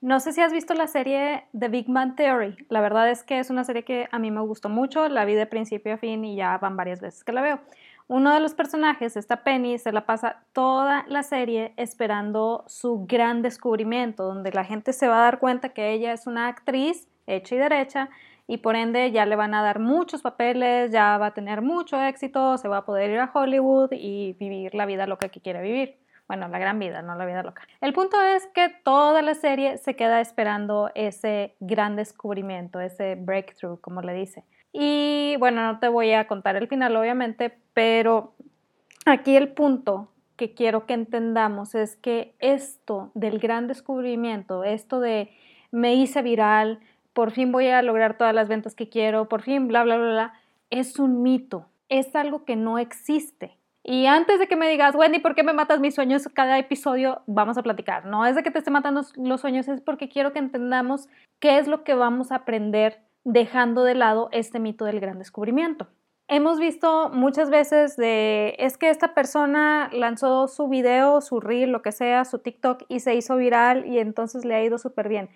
No sé si has visto la serie The Big Man Theory. La verdad es que es una serie que a mí me gustó mucho. La vi de principio a fin y ya van varias veces que la veo. Uno de los personajes, esta Penny, se la pasa toda la serie esperando su gran descubrimiento, donde la gente se va a dar cuenta que ella es una actriz hecha y derecha y por ende ya le van a dar muchos papeles, ya va a tener mucho éxito, se va a poder ir a Hollywood y vivir la vida loca que quiere vivir. Bueno, la gran vida, no la vida loca. El punto es que toda la serie se queda esperando ese gran descubrimiento, ese breakthrough, como le dice. Y bueno, no te voy a contar el final, obviamente, pero aquí el punto que quiero que entendamos es que esto del gran descubrimiento, esto de me hice viral, por fin voy a lograr todas las ventas que quiero, por fin, bla, bla, bla, bla, es un mito, es algo que no existe. Y antes de que me digas, Wendy, ¿por qué me matas mis sueños cada episodio? Vamos a platicar. No es de que te esté matando los sueños, es porque quiero que entendamos qué es lo que vamos a aprender dejando de lado este mito del gran descubrimiento. Hemos visto muchas veces de, es que esta persona lanzó su video, su reel, lo que sea, su TikTok y se hizo viral y entonces le ha ido súper bien.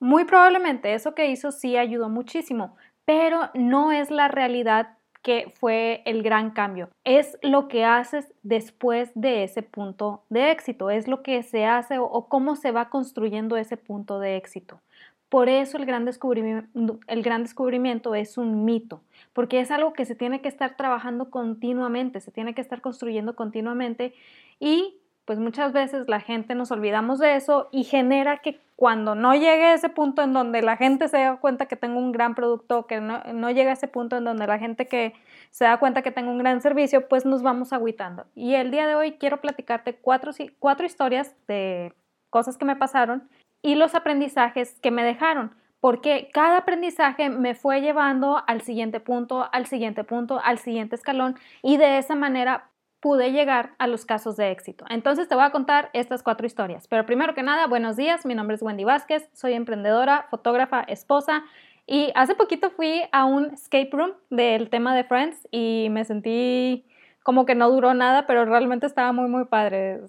Muy probablemente eso que hizo sí ayudó muchísimo, pero no es la realidad que fue el gran cambio. Es lo que haces después de ese punto de éxito, es lo que se hace o, cómo se va construyendo ese punto de éxito. Por eso el gran, descubrimiento, el gran descubrimiento es un mito, porque es algo que se tiene que estar trabajando continuamente, se tiene que estar construyendo continuamente y pues muchas veces la gente nos olvidamos de eso y genera que cuando no llegue a ese punto en donde la gente se da cuenta que tengo un gran producto, que no, no llega a ese punto en donde la gente que se da cuenta que tengo un gran servicio, pues nos vamos agüitando. Y el día de hoy quiero platicarte cuatro, cuatro historias de cosas que me pasaron y los aprendizajes que me dejaron porque cada aprendizaje me fue llevando al siguiente punto, al siguiente punto, al siguiente escalón y de esa manera pude llegar a los casos de éxito. Entonces te voy a contar estas cuatro historias. Pero primero que nada, buenos días, mi nombre es Wendy Vázquez, soy emprendedora, fotógrafa, esposa y hace poquito fui a un escape room del tema de Friends y me sentí como que no duró nada, pero realmente estaba muy, muy padre.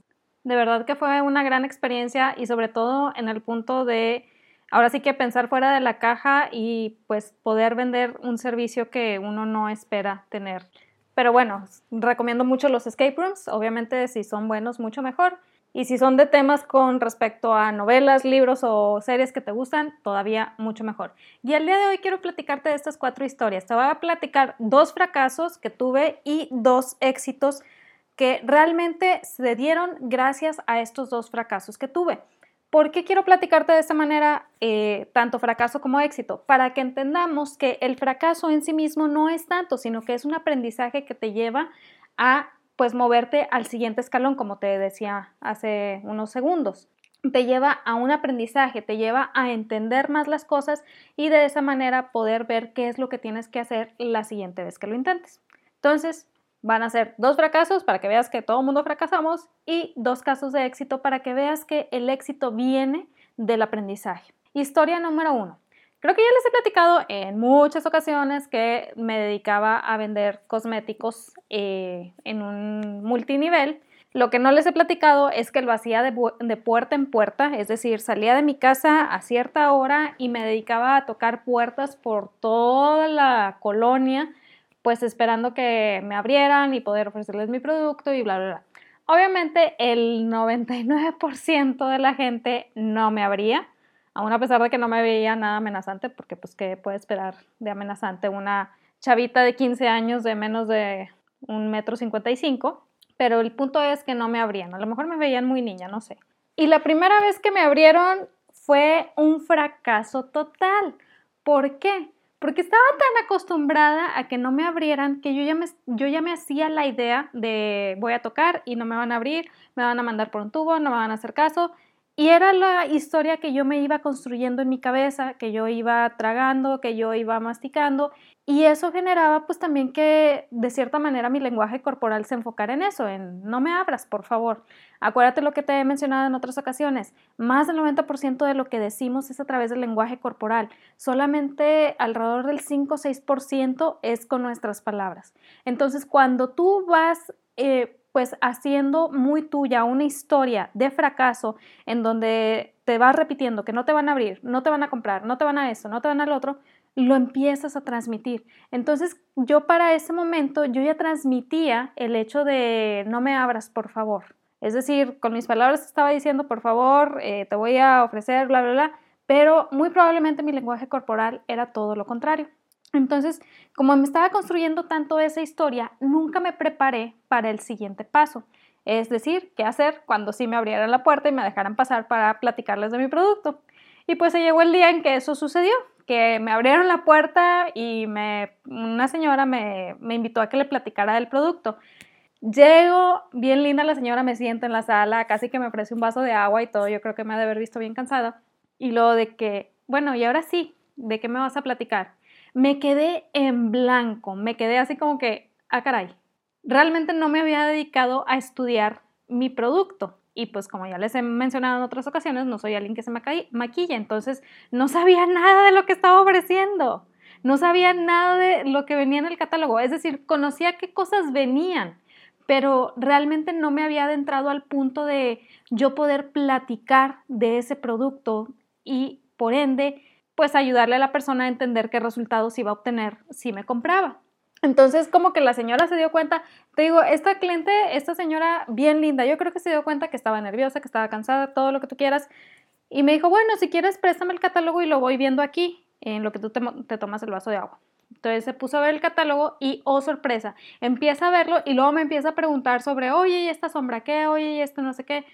De verdad que fue una gran experiencia y sobre todo en el punto de ahora sí que pensar fuera de la caja y pues poder vender un servicio que uno no espera tener. Pero bueno, recomiendo mucho los escape rooms, obviamente si son buenos, mucho mejor. Y si son de temas con respecto a novelas, libros o series que te gustan, todavía mucho mejor. Y el día de hoy quiero platicarte de estas cuatro historias. Te voy a platicar dos fracasos que tuve y dos éxitos que realmente se dieron gracias a estos dos fracasos que tuve. ¿Por qué quiero platicarte de esta manera, eh, tanto fracaso como éxito? Para que entendamos que el fracaso en sí mismo no es tanto, sino que es un aprendizaje que te lleva a pues moverte al siguiente escalón, como te decía hace unos segundos. Te lleva a un aprendizaje, te lleva a entender más las cosas y de esa manera poder ver qué es lo que tienes que hacer la siguiente vez que lo intentes. Entonces, van a ser dos fracasos para que veas que todo mundo fracasamos y dos casos de éxito para que veas que el éxito viene del aprendizaje. Historia número uno. Creo que ya les he platicado en muchas ocasiones que me dedicaba a vender cosméticos eh, en un multinivel. Lo que no les he platicado es que lo hacía de, puerta en puerta, es decir, salía de mi casa a cierta hora y me dedicaba a tocar puertas por toda la colonia pues esperando que me abrieran y poder ofrecerles mi producto y bla, bla, bla. Obviamente el 99% de la gente no me abría, aún a pesar de que no me veía nada amenazante, porque pues qué puede esperar de amenazante una chavita de 15 años de menos de un metro 55, pero el punto es que no me abrían, a lo mejor me veían muy niña, no sé. Y la primera vez que me abrieron fue un fracaso total. ¿Por qué? Porque estaba tan acostumbrada a que no me abrieran que yo ya me, yo ya me hacía la idea de voy a tocar y no me van a abrir, me van a mandar por un tubo, no me van a hacer caso. Y era la historia que yo me iba construyendo en mi cabeza, que yo iba tragando, que yo iba masticando y eso generaba pues también que de cierta manera mi lenguaje corporal se enfocara en eso, en no me abras, por favor. Acuérdate lo que te he mencionado en otras ocasiones, más del 90% de lo que decimos es a través del lenguaje corporal, solamente alrededor del 5 o 6% es con nuestras palabras. Entonces, cuando tú vas... Eh, pues haciendo muy tuya una historia de fracaso en donde te vas repitiendo que no te van a abrir, no te van a comprar, no te van a esto, no te van al otro, lo empiezas a transmitir. Entonces yo para ese momento yo ya transmitía el hecho de no me abras, por favor. Es decir, con mis palabras estaba diciendo, por favor, eh, te voy a ofrecer, bla, bla, bla, pero muy probablemente mi lenguaje corporal era todo lo contrario. Entonces, como me estaba construyendo tanto esa historia, nunca me preparé para el siguiente paso. Es decir, qué hacer cuando sí me abrieran la puerta y me dejaran pasar para platicarles de mi producto. Y pues se llegó el día en que eso sucedió, que me abrieron la puerta y me, una señora me, me invitó a que le platicara del producto. Llego, bien linda la señora, me siento en la sala, casi que me ofrece un vaso de agua y todo, yo creo que me ha de haber visto bien cansada. Y luego de que, bueno, y ahora sí, ¿de qué me vas a platicar? Me quedé en blanco, me quedé así como que, ah, caray, realmente no me había dedicado a estudiar mi producto. Y pues como ya les he mencionado en otras ocasiones, no soy alguien que se maquilla, entonces no sabía nada de lo que estaba ofreciendo, no sabía nada de lo que venía en el catálogo, es decir, conocía qué cosas venían, pero realmente no me había adentrado al punto de yo poder platicar de ese producto y por ende, pues ayudarle a la persona a entender qué resultados iba a obtener si me compraba. Entonces, como que la señora se dio cuenta, te digo, esta cliente, esta señora bien linda, yo creo que se dio cuenta que estaba nerviosa, que estaba cansada, todo lo que tú quieras, y me dijo, bueno, si quieres, préstame el catálogo y lo voy viendo aquí, en lo que tú te, te tomas el vaso de agua. Entonces se puso a ver el catálogo y, oh sorpresa, empieza a verlo y luego me empieza a preguntar sobre, oye, ¿y esta sombra qué? Oye, ¿y esto no sé qué?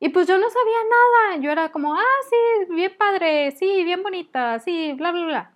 Y pues yo no sabía nada, yo era como, ah, sí, bien padre, sí, bien bonita, sí, bla, bla, bla.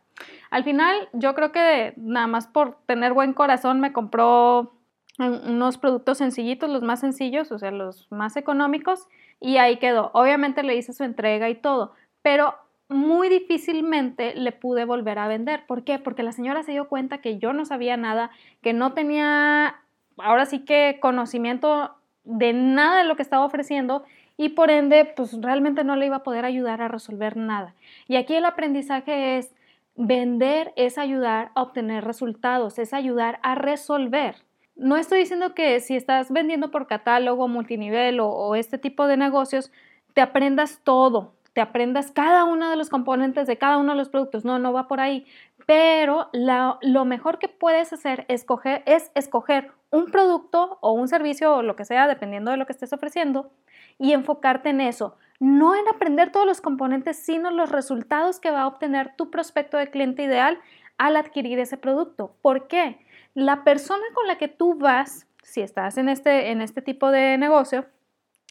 Al final, yo creo que nada más por tener buen corazón me compró unos productos sencillitos, los más sencillos, o sea, los más económicos, y ahí quedó. Obviamente le hice su entrega y todo, pero muy difícilmente le pude volver a vender. ¿Por qué? Porque la señora se dio cuenta que yo no sabía nada, que no tenía ahora sí que conocimiento de nada de lo que estaba ofreciendo y por ende pues realmente no le iba a poder ayudar a resolver nada. Y aquí el aprendizaje es vender es ayudar a obtener resultados, es ayudar a resolver. No estoy diciendo que si estás vendiendo por catálogo, multinivel o, este tipo de negocios, te aprendas todo, te aprendas cada uno de los componentes de cada uno de los productos. No, no va por ahí. Pero lo mejor que puedes hacer escoger, es escoger un producto o un servicio o lo que sea, dependiendo de lo que estés ofreciendo, y enfocarte en eso. No en aprender todos los componentes, sino los resultados que va a obtener tu prospecto de cliente ideal al adquirir ese producto. ¿Por qué? La persona con la que tú vas, si estás en este, en este tipo de negocio,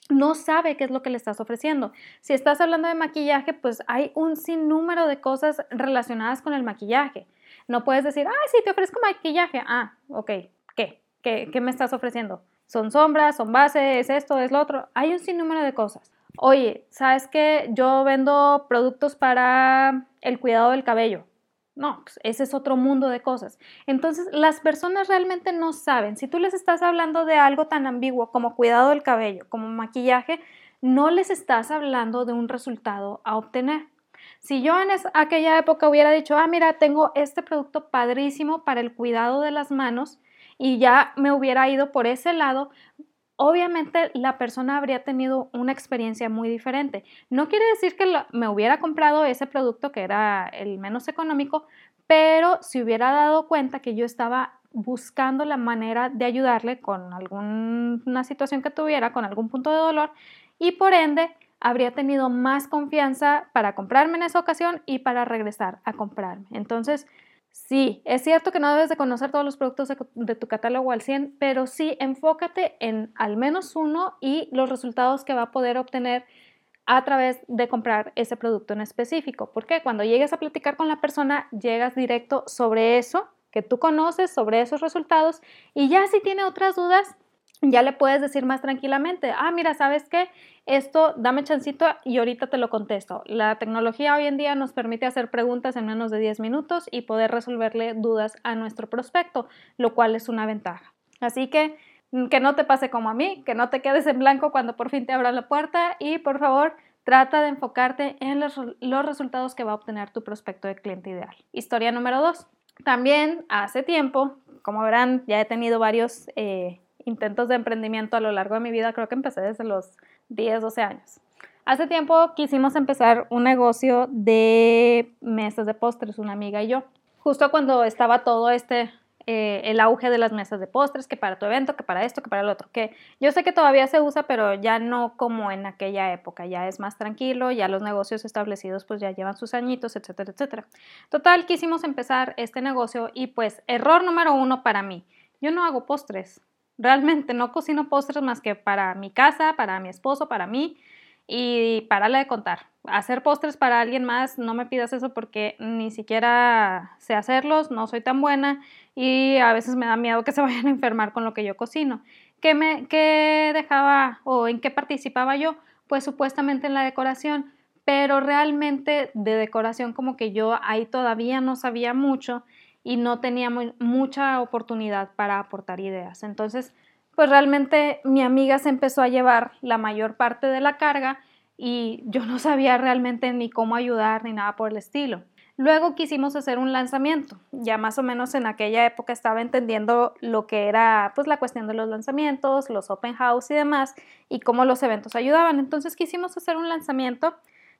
no sabe qué es lo que le estás ofreciendo. Si estás hablando de maquillaje, pues hay un sinnúmero de cosas relacionadas con el maquillaje. No puedes decir, ah, sí, te ofrezco maquillaje. Ah, ok, ¿qué? ¿Qué, qué me estás ofreciendo? ¿Son sombras? ¿Son bases? ¿Es esto? ¿Es lo otro? Hay un sinnúmero de cosas. Oye, ¿sabes qué? Yo vendo productos para el cuidado del cabello. No, pues, ese es otro mundo de cosas. Entonces, las personas realmente no saben. Si tú les estás hablando de algo tan ambiguo como cuidado del cabello, como maquillaje, no les estás hablando de un resultado a obtener. Si yo en aquella época hubiera dicho, ah, mira, tengo este producto padrísimo para el cuidado de las manos y ya me hubiera ido por ese lado, obviamente la persona habría tenido una experiencia muy diferente. No quiere decir que me hubiera comprado ese producto que era el menos económico, pero si hubiera dado cuenta que yo estaba buscando la manera de ayudarle con alguna situación que tuviera, con algún punto de dolor, y por ende habría tenido más confianza para comprarme en esa ocasión y para regresar a comprarme. Entonces, Sí, es cierto que no debes de conocer todos los productos de, tu catálogo al 100, pero sí enfócate en al menos uno y los resultados que va a poder obtener a través de comprar ese producto en específico. Porque cuando llegues a platicar con la persona, llegas directo sobre eso que tú conoces, sobre esos resultados y ya si tiene otras dudas, ya le puedes decir más tranquilamente, ah, mira, ¿sabes qué? Esto, dame chancito y ahorita te lo contesto. La tecnología hoy en día nos permite hacer preguntas en menos de 10 minutos y poder resolverle dudas a nuestro prospecto, lo cual es una ventaja. Así que mm, que no te pase como a mí, que no te quedes en blanco cuando por fin te abra la puerta y por favor trata de enfocarte en los, resultados que va a obtener tu prospecto de cliente ideal. Historia número 2. También hace tiempo, como verán, ya he tenido varios... Eh, intentos de emprendimiento a lo largo de mi vida, creo que empecé desde los 10, 12 años. Hace tiempo quisimos empezar un negocio de mesas de postres, una amiga y yo. Justo cuando estaba todo este eh, el auge de las mesas de postres, que para tu evento, que para esto, que para el otro, que yo sé que todavía se usa, pero ya no como en aquella época, ya es más tranquilo, ya los negocios establecidos pues ya llevan sus añitos, etcétera, etcétera. Total, quisimos empezar este negocio y pues error número uno para mí, yo no hago postres, realmente no cocino postres más que para mi casa, para mi esposo, para mí y la de contar. Hacer postres para alguien más, no me pidas eso porque ni siquiera sé hacerlos, no soy tan buena y a veces me da miedo que se vayan a enfermar con lo que yo cocino. ¿Qué, me, qué dejaba o en qué participaba yo? Pues supuestamente en la decoración, pero realmente de decoración como que yo ahí todavía no sabía mucho y no tenía mucha oportunidad para aportar ideas. Entonces, pues realmente mi amiga se empezó a llevar la mayor parte de la carga y yo no sabía realmente ni cómo ayudar ni nada por el estilo. Luego quisimos hacer un lanzamiento. Ya más o menos en aquella época estaba entendiendo lo que era pues la cuestión de los lanzamientos, los open house y demás y cómo los eventos ayudaban. Entonces quisimos hacer un lanzamiento,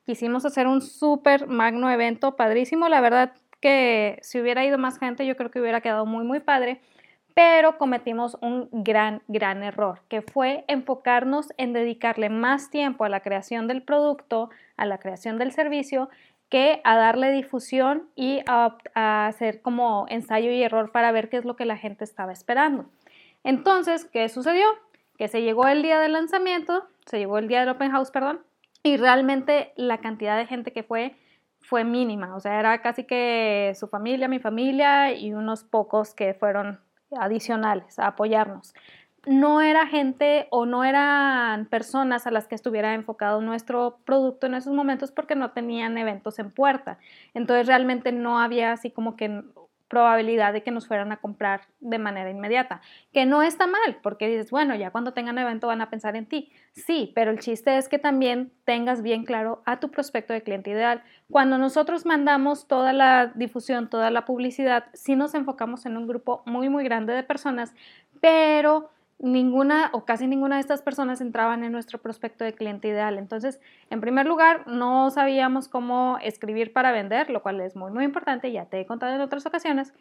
quisimos hacer un súper magno evento padrísimo. La verdad que si hubiera ido más gente yo creo que hubiera quedado muy muy padre pero cometimos un gran, gran error, que fue enfocarnos en dedicarle más tiempo a la creación del producto, a la creación del servicio, que a darle difusión y a, hacer como ensayo y error para ver qué es lo que la gente estaba esperando. Entonces, ¿qué sucedió? Que se llegó el día del lanzamiento, se llegó el día del open house, perdón, y realmente la cantidad de gente que fue fue mínima, o sea, era casi que su familia, mi familia y unos pocos que fueron adicionales a apoyarnos. No era gente o no eran personas a las que estuviera enfocado nuestro producto en esos momentos porque no tenían eventos en puerta. Entonces realmente no había así como que probabilidad de que nos fueran a comprar de manera inmediata, que no está mal, porque dices, bueno, ya cuando tengan evento van a pensar en ti. Sí, pero el chiste es que también tengas bien claro a tu prospecto de cliente ideal. Cuando nosotros mandamos toda la difusión, toda la publicidad, sí nos enfocamos en un grupo muy, muy grande de personas, pero ninguna o casi ninguna de estas personas entraban en nuestro prospecto de cliente ideal. Entonces, en primer lugar, no sabíamos cómo escribir para vender, lo cual es muy, muy importante, ya te he contado en otras ocasiones.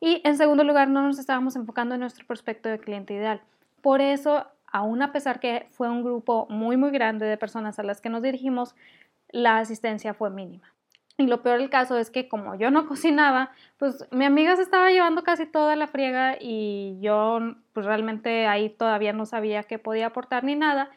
Y en segundo lugar, no nos estábamos enfocando en nuestro prospecto de cliente ideal. Por eso, aún a pesar que fue un grupo muy, muy grande de personas a las que nos dirigimos, la asistencia fue mínima. Y lo peor del caso es que como yo no cocinaba, pues mi amiga se estaba llevando casi toda la friega y yo pues realmente ahí todavía no sabía qué podía aportar ni nada.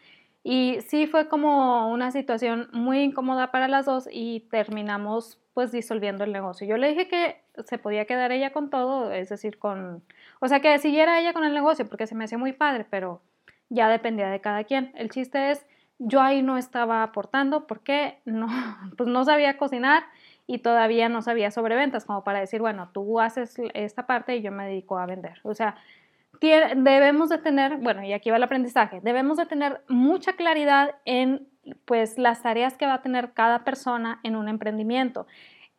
Y sí fue como una situación muy incómoda para las dos y terminamos pues disolviendo el negocio. Yo le dije que se podía quedar ella con todo, es decir, con, o sea, que siguiera ella con el negocio porque se me hacía muy padre, pero ya dependía de cada quien. El chiste es yo ahí no estaba aportando porque no, pues no sabía cocinar y todavía no sabía sobre ventas, como para decir, bueno, tú haces esta parte y yo me dedico a vender. O sea, debemos de tener, bueno, y aquí va el aprendizaje, debemos de tener mucha claridad en pues las tareas que va a tener cada persona en un emprendimiento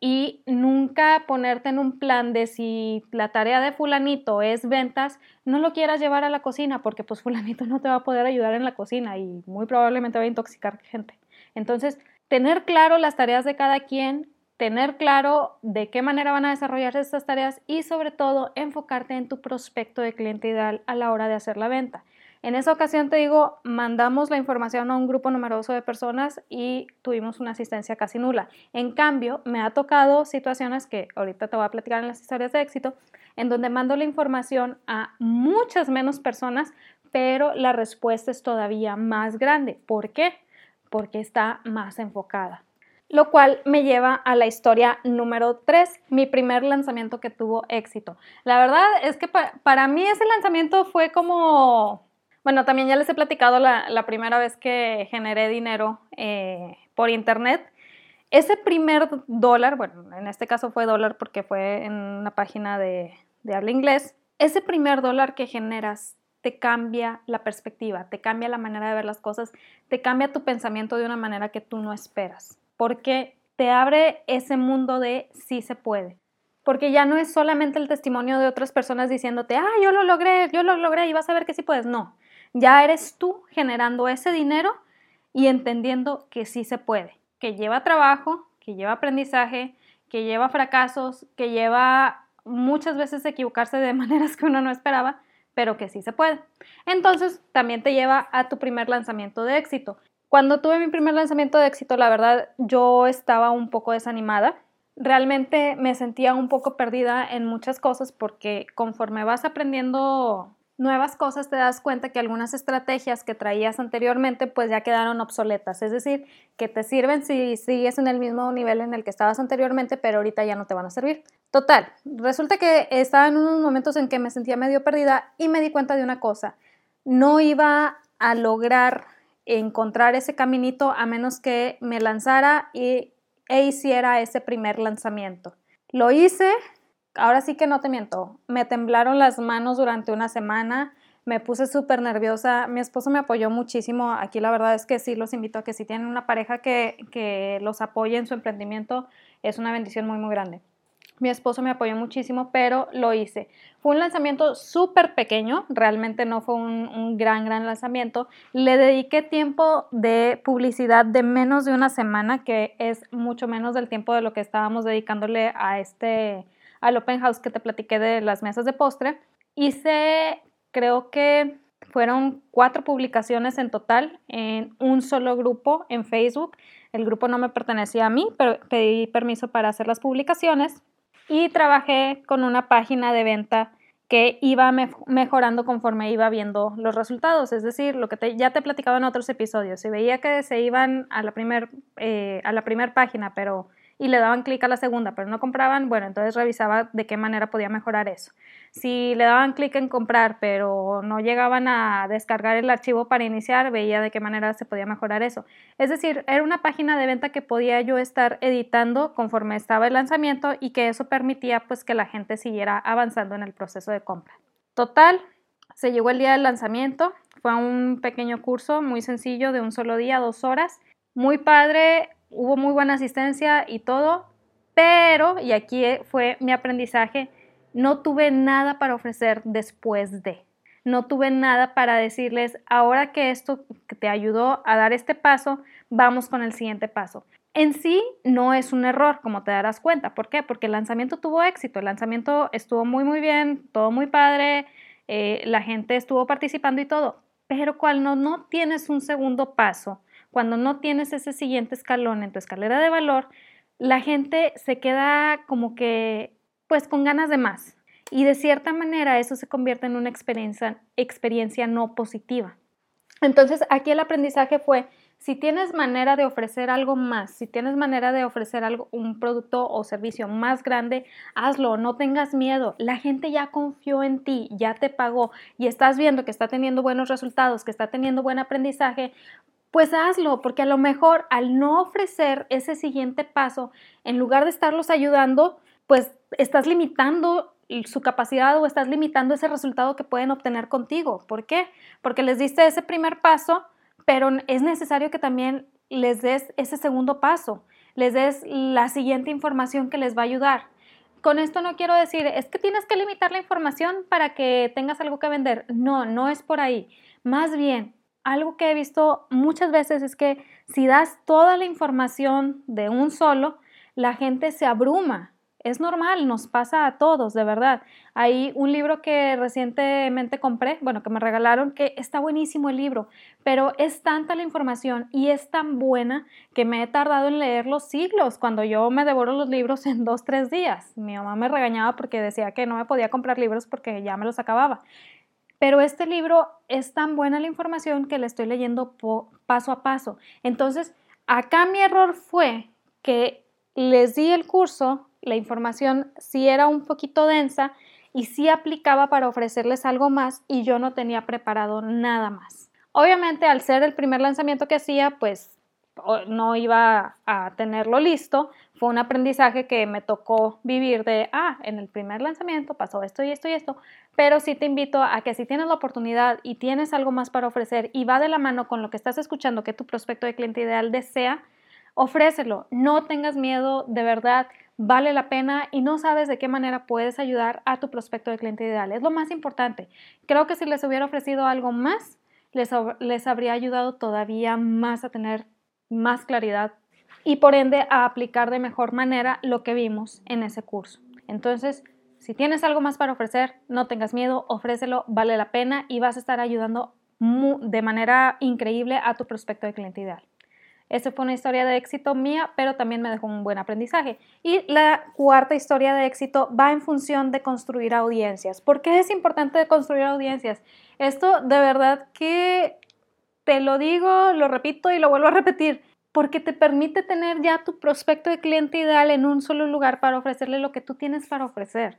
y nunca ponerte en un plan de si la tarea de fulanito es ventas, no lo quieras llevar a la cocina porque pues fulanito no te va a poder ayudar en la cocina y muy probablemente va a intoxicar gente. Entonces, tener claro las tareas de cada quien, tener claro de qué manera van a desarrollarse estas tareas y sobre todo enfocarte en tu prospecto de cliente ideal a la hora de hacer la venta. En esa ocasión, te digo, mandamos la información a un grupo numeroso de personas y tuvimos una asistencia casi nula. En cambio, me ha tocado situaciones que ahorita te voy a platicar en las historias de éxito, en donde mando la información a muchas menos personas, pero la respuesta es todavía más grande. ¿Por qué? Porque está más enfocada. Lo cual me lleva a la historia número 3, mi primer lanzamiento que tuvo éxito. La verdad es que para mí ese lanzamiento fue como bueno, también ya les he platicado la, primera vez que generé dinero eh, por internet. Ese primer dólar, bueno, en este caso fue dólar porque fue en una página de, de habla inglés, ese primer dólar que generas te cambia la perspectiva, te cambia la manera de ver las cosas, te cambia tu pensamiento de una manera que tú no esperas, porque te abre ese mundo de sí se puede. Porque ya no es solamente el testimonio de otras personas diciéndote, ah, yo lo logré, yo lo logré y vas a ver que sí puedes. No, ya eres tú generando ese dinero y entendiendo que sí se puede, que lleva trabajo, que lleva aprendizaje, que lleva fracasos, que lleva muchas veces equivocarse de maneras que uno no esperaba, pero que sí se puede. Entonces, también te lleva a tu primer lanzamiento de éxito. Cuando tuve mi primer lanzamiento de éxito, la verdad, yo estaba un poco desanimada. Realmente me sentía un poco perdida en muchas cosas porque conforme vas aprendiendo nuevas cosas te das cuenta que algunas estrategias que traías anteriormente pues ya quedaron obsoletas, es decir, que te sirven si sigues en el mismo nivel en el que estabas anteriormente, pero ahorita ya no te van a servir. Total, resulta que estaba en unos momentos en que me sentía medio perdida y me di cuenta de una cosa, no iba a lograr encontrar ese caminito a menos que me lanzara y, e hiciera ese primer lanzamiento. Lo hice, ahora sí que no te miento, me temblaron las manos durante una semana, me puse súper nerviosa, mi esposo me apoyó muchísimo, aquí la verdad es que sí los invito a que si tienen una pareja que, que los apoye en su emprendimiento, es una bendición muy muy grande. Mi esposo me apoyó muchísimo, pero lo hice. Fue un lanzamiento súper pequeño, realmente no fue un, un, gran, gran lanzamiento. Le dediqué tiempo de publicidad de menos de una semana, que es mucho menos del tiempo de lo que estábamos dedicándole a este, al open house que te platiqué de las mesas de postre. Hice, creo que fueron cuatro publicaciones en total en un solo grupo en Facebook. El grupo no me pertenecía a mí, pero pedí permiso para hacer las publicaciones y trabajé con una página de venta que iba mejorando conforme iba viendo los resultados. Es decir, lo que ya te he platicado en otros episodios. Si veía que se iban a la primera eh, primer página, pero y le daban clic a la segunda, pero no compraban, bueno, entonces revisaba de qué manera podía mejorar eso. Si le daban clic en comprar, pero no llegaban a descargar el archivo para iniciar, veía de qué manera se podía mejorar eso. Es decir, era una página de venta que podía yo estar editando conforme estaba el lanzamiento y que eso permitía pues que la gente siguiera avanzando en el proceso de compra. Total, se llegó el día del lanzamiento, fue un pequeño curso muy sencillo de un solo día, dos horas. Muy padre, hubo muy buena asistencia y todo, pero, y aquí fue mi aprendizaje, no tuve nada para ofrecer después de. No tuve nada para decirles, ahora que esto te ayudó a dar este paso, vamos con el siguiente paso. En sí no es un error, como te darás cuenta. ¿Por qué? Porque el lanzamiento tuvo éxito, el lanzamiento estuvo muy, muy bien, todo muy padre, eh, la gente estuvo participando y todo. Pero cuando no tienes un segundo paso, cuando no tienes ese siguiente escalón en tu escalera de valor, la gente se queda como que, pues con ganas de más. Y de cierta manera eso se convierte en una experiencia, experiencia no positiva. Entonces aquí el aprendizaje fue, si tienes manera de ofrecer algo más, si tienes manera de ofrecer algo, un producto o servicio más grande, hazlo, no tengas miedo. La gente ya confió en ti, ya te pagó y estás viendo que está teniendo buenos resultados, que está teniendo buen aprendizaje, pues hazlo, porque a lo mejor al no ofrecer ese siguiente paso, en lugar de estarlos ayudando, pues estás limitando su capacidad o estás limitando ese resultado que pueden obtener contigo. ¿Por qué? Porque les diste ese primer paso, pero es necesario que también les des ese segundo paso, les des la siguiente información que les va a ayudar. Con esto no quiero decir, es que tienes que limitar la información para que tengas algo que vender. No, no es por ahí. Más bien, algo que he visto muchas veces es que si das toda la información de un solo, la gente se abruma. Es normal, nos pasa a todos, de verdad. Hay un libro que recientemente compré, bueno, que me regalaron, que está buenísimo el libro, pero es tanta la información y es tan buena que me he tardado en leerlos siglos, cuando yo me devoro los libros en dos, tres días. Mi mamá me regañaba porque decía que no me podía comprar libros porque ya me los acababa. Pero este libro es tan buena la información que la estoy leyendo paso a paso. Entonces, acá mi error fue que les di el curso, la información sí era un poquito densa y sí aplicaba para ofrecerles algo más y yo no tenía preparado nada más. Obviamente, al ser el primer lanzamiento que hacía, pues no iba a tenerlo listo. Fue un aprendizaje que me tocó vivir de, ah, en el primer lanzamiento pasó esto y esto y esto, pero sí te invito a que si tienes la oportunidad y tienes algo más para ofrecer y va de la mano con lo que estás escuchando que tu prospecto de cliente ideal desea, ofrécelo. No tengas miedo, de verdad, vale la pena y no sabes de qué manera puedes ayudar a tu prospecto de cliente ideal. Es lo más importante. Creo que si les hubiera ofrecido algo más, les, les habría ayudado todavía más a tener más claridad y por ende a aplicar de mejor manera lo que vimos en ese curso. Entonces, si tienes algo más para ofrecer, no tengas miedo, ofrécelo, vale la pena y vas a estar ayudando de manera increíble a tu prospecto de cliente ideal. Esta fue una historia de éxito mía, pero también me dejó un buen aprendizaje. Y la cuarta historia de éxito va en función de construir audiencias. ¿Por qué es importante construir audiencias? Esto de verdad que te lo digo, lo repito y lo vuelvo a repetir, porque te permite tener ya tu prospecto de cliente ideal en un solo lugar para ofrecerle lo que tú tienes para ofrecer.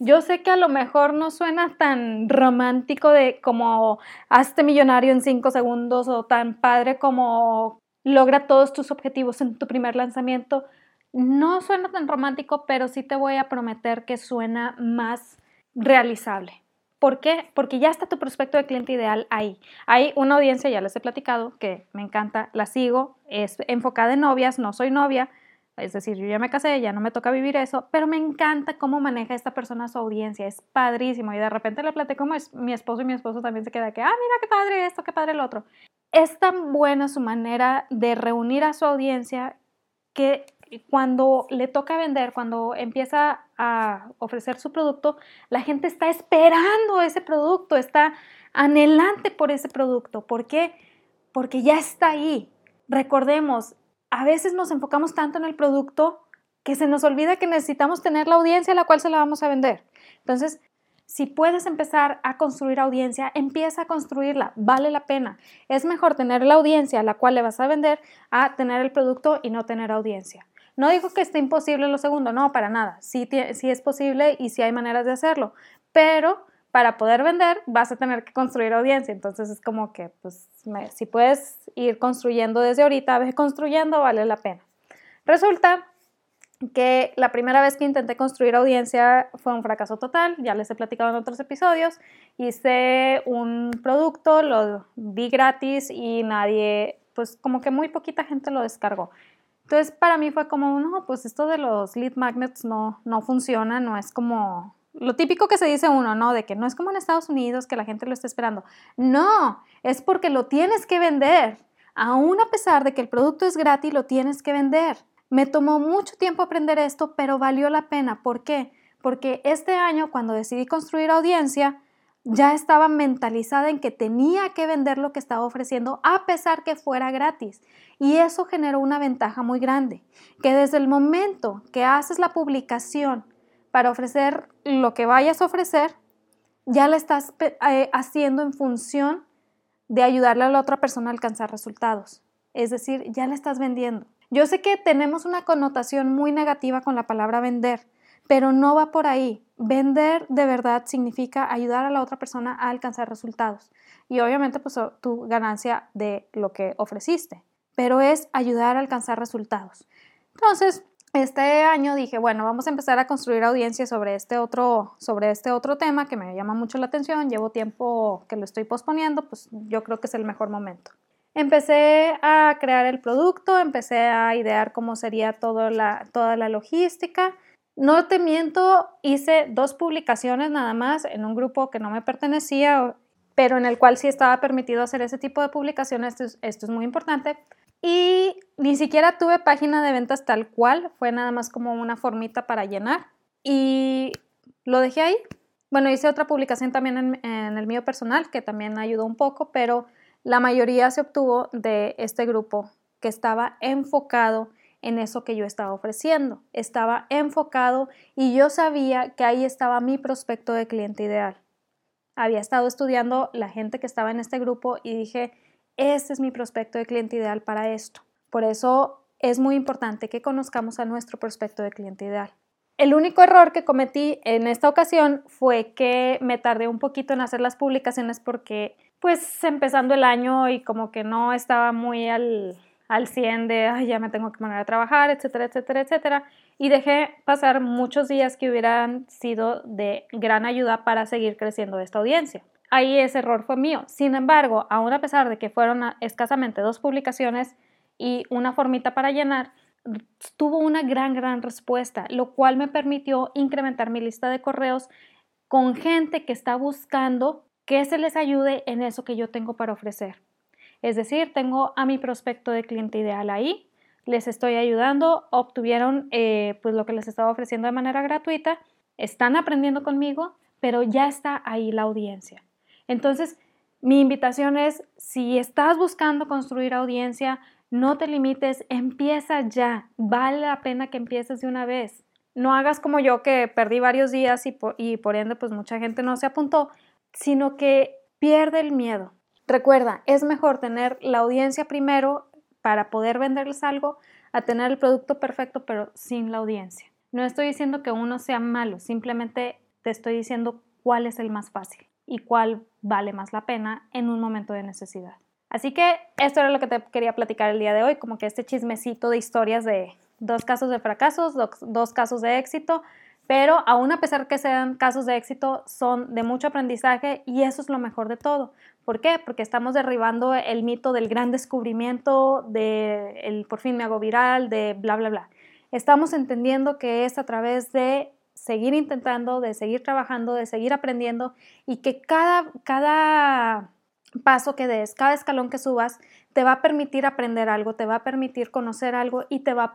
Yo sé que a lo mejor no suena tan romántico de como hazte millonario en cinco segundos o tan padre como logra todos tus objetivos en tu primer lanzamiento. No suena tan romántico, pero sí te voy a prometer que suena más realizable. ¿Por qué? Porque ya está tu prospecto de cliente ideal ahí. Hay una audiencia, ya les he platicado, que me encanta, la sigo, es enfocada en novias, no soy novia, es decir, yo ya me casé, ya no me toca vivir eso, pero me encanta cómo maneja esta persona su audiencia, es padrísimo. Y de repente le platico como es mi esposo y mi esposo también se queda que, ah, mira qué padre esto, qué padre lo otro. Es tan buena su manera de reunir a su audiencia que cuando le toca vender, cuando empieza a ofrecer su producto, la gente está esperando ese producto, está anhelante por ese producto. ¿Por qué? Porque ya está ahí. Recordemos, a veces nos enfocamos tanto en el producto que se nos olvida que necesitamos tener la audiencia a la cual se la vamos a vender. Entonces, si puedes empezar a construir audiencia, empieza a construirla, vale la pena. Es mejor tener la audiencia a la cual le vas a vender a tener el producto y no tener audiencia. No digo que esté imposible lo segundo, no, para nada. Sí, es posible y sí hay maneras de hacerlo, pero para poder vender vas a tener que construir audiencia. Entonces es como que, pues, si puedes ir construyendo desde ahorita, ves construyendo, vale la pena. Resulta que la primera vez que intenté construir audiencia fue un fracaso total, ya les he platicado en otros episodios, hice un producto, lo di gratis y nadie, pues como que muy poquita gente lo descargó. Entonces para mí fue como, no, pues esto de los lead magnets no, no funciona, no es como lo típico que se dice uno, ¿no? De que no es como en Estados Unidos que la gente lo está esperando. No, es porque lo tienes que vender. Aún a pesar de que el producto es gratis, lo tienes que vender. Me tomó mucho tiempo aprender esto, pero valió la pena. ¿Por qué? Porque este año, cuando decidí construir audiencia, ya estaba mentalizada en que tenía que vender lo que estaba ofreciendo a pesar que fuera gratis. Y eso generó una ventaja muy grande, que desde el momento que haces la publicación para ofrecer lo que vayas a ofrecer, ya la estás eh, haciendo en función de ayudarle a la otra persona a alcanzar resultados. Es decir, ya la estás vendiendo. Yo sé que tenemos una connotación muy negativa con la palabra vender, pero no va por ahí. Vender de verdad significa ayudar a la otra persona a alcanzar resultados y obviamente pues tu ganancia de lo que ofreciste, pero es ayudar a alcanzar resultados. Entonces, este año dije, bueno, vamos a empezar a construir audiencia sobre este otro sobre este otro tema que me llama mucho la atención, llevo tiempo que lo estoy posponiendo, pues yo creo que es el mejor momento. Empecé a crear el producto, empecé a idear cómo sería toda la, toda la logística, no te miento, hice dos publicaciones nada más en un grupo que no me pertenecía, pero en el cual sí estaba permitido hacer ese tipo de publicaciones. Esto es, muy importante. Y ni siquiera tuve página de ventas tal cual, fue nada más como una formita para llenar. Y lo dejé ahí. Bueno, hice otra publicación también en, el mío personal, que también ayudó un poco, pero la mayoría se obtuvo de este grupo que estaba enfocado en eso que yo estaba ofreciendo. Estaba enfocado y yo sabía que ahí estaba mi prospecto de cliente ideal. Había estado estudiando la gente que estaba en este grupo y dije, este es mi prospecto de cliente ideal para esto. Por eso es muy importante que conozcamos a nuestro prospecto de cliente ideal. El único error que cometí en esta ocasión fue que me tardé un poquito en hacer las publicaciones porque pues empezando el año y como que no estaba muy al, al 100 de, ay, ya me tengo que poner a trabajar, etcétera, etcétera, etcétera. Y dejé pasar muchos días que hubieran sido de gran ayuda para seguir creciendo esta audiencia. Ahí ese error fue mío. Sin embargo, aún a pesar de que fueron escasamente dos publicaciones y una formita para llenar, tuvo una gran, gran respuesta, lo cual me permitió incrementar mi lista de correos con gente que está buscando que se les ayude en eso que yo tengo para ofrecer. Es decir, tengo a mi prospecto de cliente ideal ahí, les estoy ayudando, obtuvieron eh, pues lo que les estaba ofreciendo de manera gratuita, están aprendiendo conmigo, pero ya está ahí la audiencia. Entonces, mi invitación es, si estás buscando construir audiencia, no te limites, empieza ya, vale la pena que empieces de una vez. No hagas como yo que perdí varios días y por, ende pues mucha gente no se apuntó, sino que pierde el miedo. Recuerda, es mejor tener la audiencia primero para poder venderles algo a tener el producto perfecto pero sin la audiencia. No estoy diciendo que uno sea malo, simplemente te estoy diciendo cuál es el más fácil y cuál vale más la pena en un momento de necesidad. Así que esto era lo que te quería platicar el día de hoy, como que este chismecito de historias de dos casos de fracasos, dos, casos de éxito, pero aún a pesar que sean casos de éxito, son de mucho aprendizaje y eso es lo mejor de todo. ¿Por qué? Porque estamos derribando el mito del gran descubrimiento, de el por fin me hago viral, de bla, bla, bla. Estamos entendiendo que es a través de seguir intentando, de seguir trabajando, de seguir aprendiendo y que cada, cada paso que des, cada escalón que subas, te va a permitir aprender algo, te va a permitir conocer algo y te va a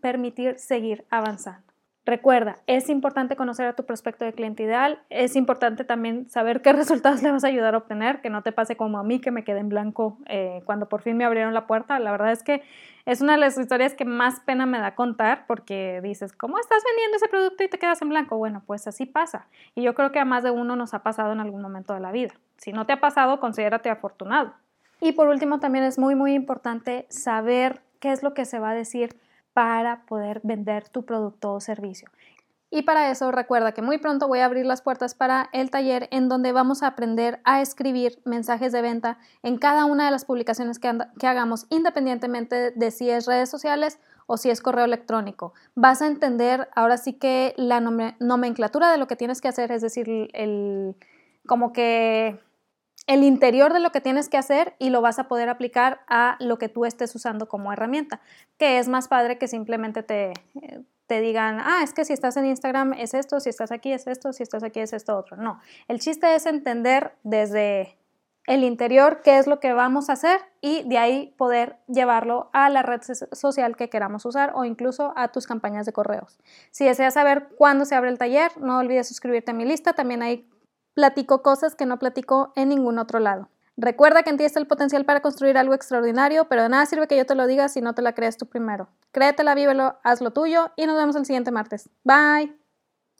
permitir seguir avanzando. Recuerda, es importante conocer a tu prospecto de cliente ideal, es importante también saber qué resultados le vas a ayudar a obtener, que no te pase como a mí que me quedé en blanco eh, cuando por fin me abrieron la puerta. La verdad es que es una de las historias que más pena me da contar porque dices, ¿cómo estás vendiendo ese producto y te quedas en blanco? Bueno, pues así pasa. Y yo creo que a más de uno nos ha pasado en algún momento de la vida. Si no te ha pasado, considérate afortunado. Y por último, también es muy, muy importante saber qué es lo que se va a decir para poder vender tu producto o servicio. Y para eso recuerda que muy pronto voy a abrir las puertas para el taller en donde vamos a aprender a escribir mensajes de venta en cada una de las publicaciones que, hagamos, independientemente de si es redes sociales o si es correo electrónico. Vas a entender ahora sí que la nomenclatura de lo que tienes que hacer, es decir, el, como que el interior de lo que tienes que hacer y lo vas a poder aplicar a lo que tú estés usando como herramienta, que es más padre que simplemente te, te digan, ah, es que si estás en Instagram es esto, si estás aquí es esto, si estás aquí es esto otro. No, el chiste es entender desde el interior qué es lo que vamos a hacer y de ahí poder llevarlo a la red social que queramos usar o incluso a tus campañas de correos. Si deseas saber cuándo se abre el taller, no olvides suscribirte a mi lista, también hay platico cosas que no platico en ningún otro lado. Recuerda que en ti está el potencial para construir algo extraordinario, pero de nada sirve que yo te lo diga si no te la crees tú primero. Créetela, vívelo, haz lo tuyo y nos vemos el siguiente martes. Bye.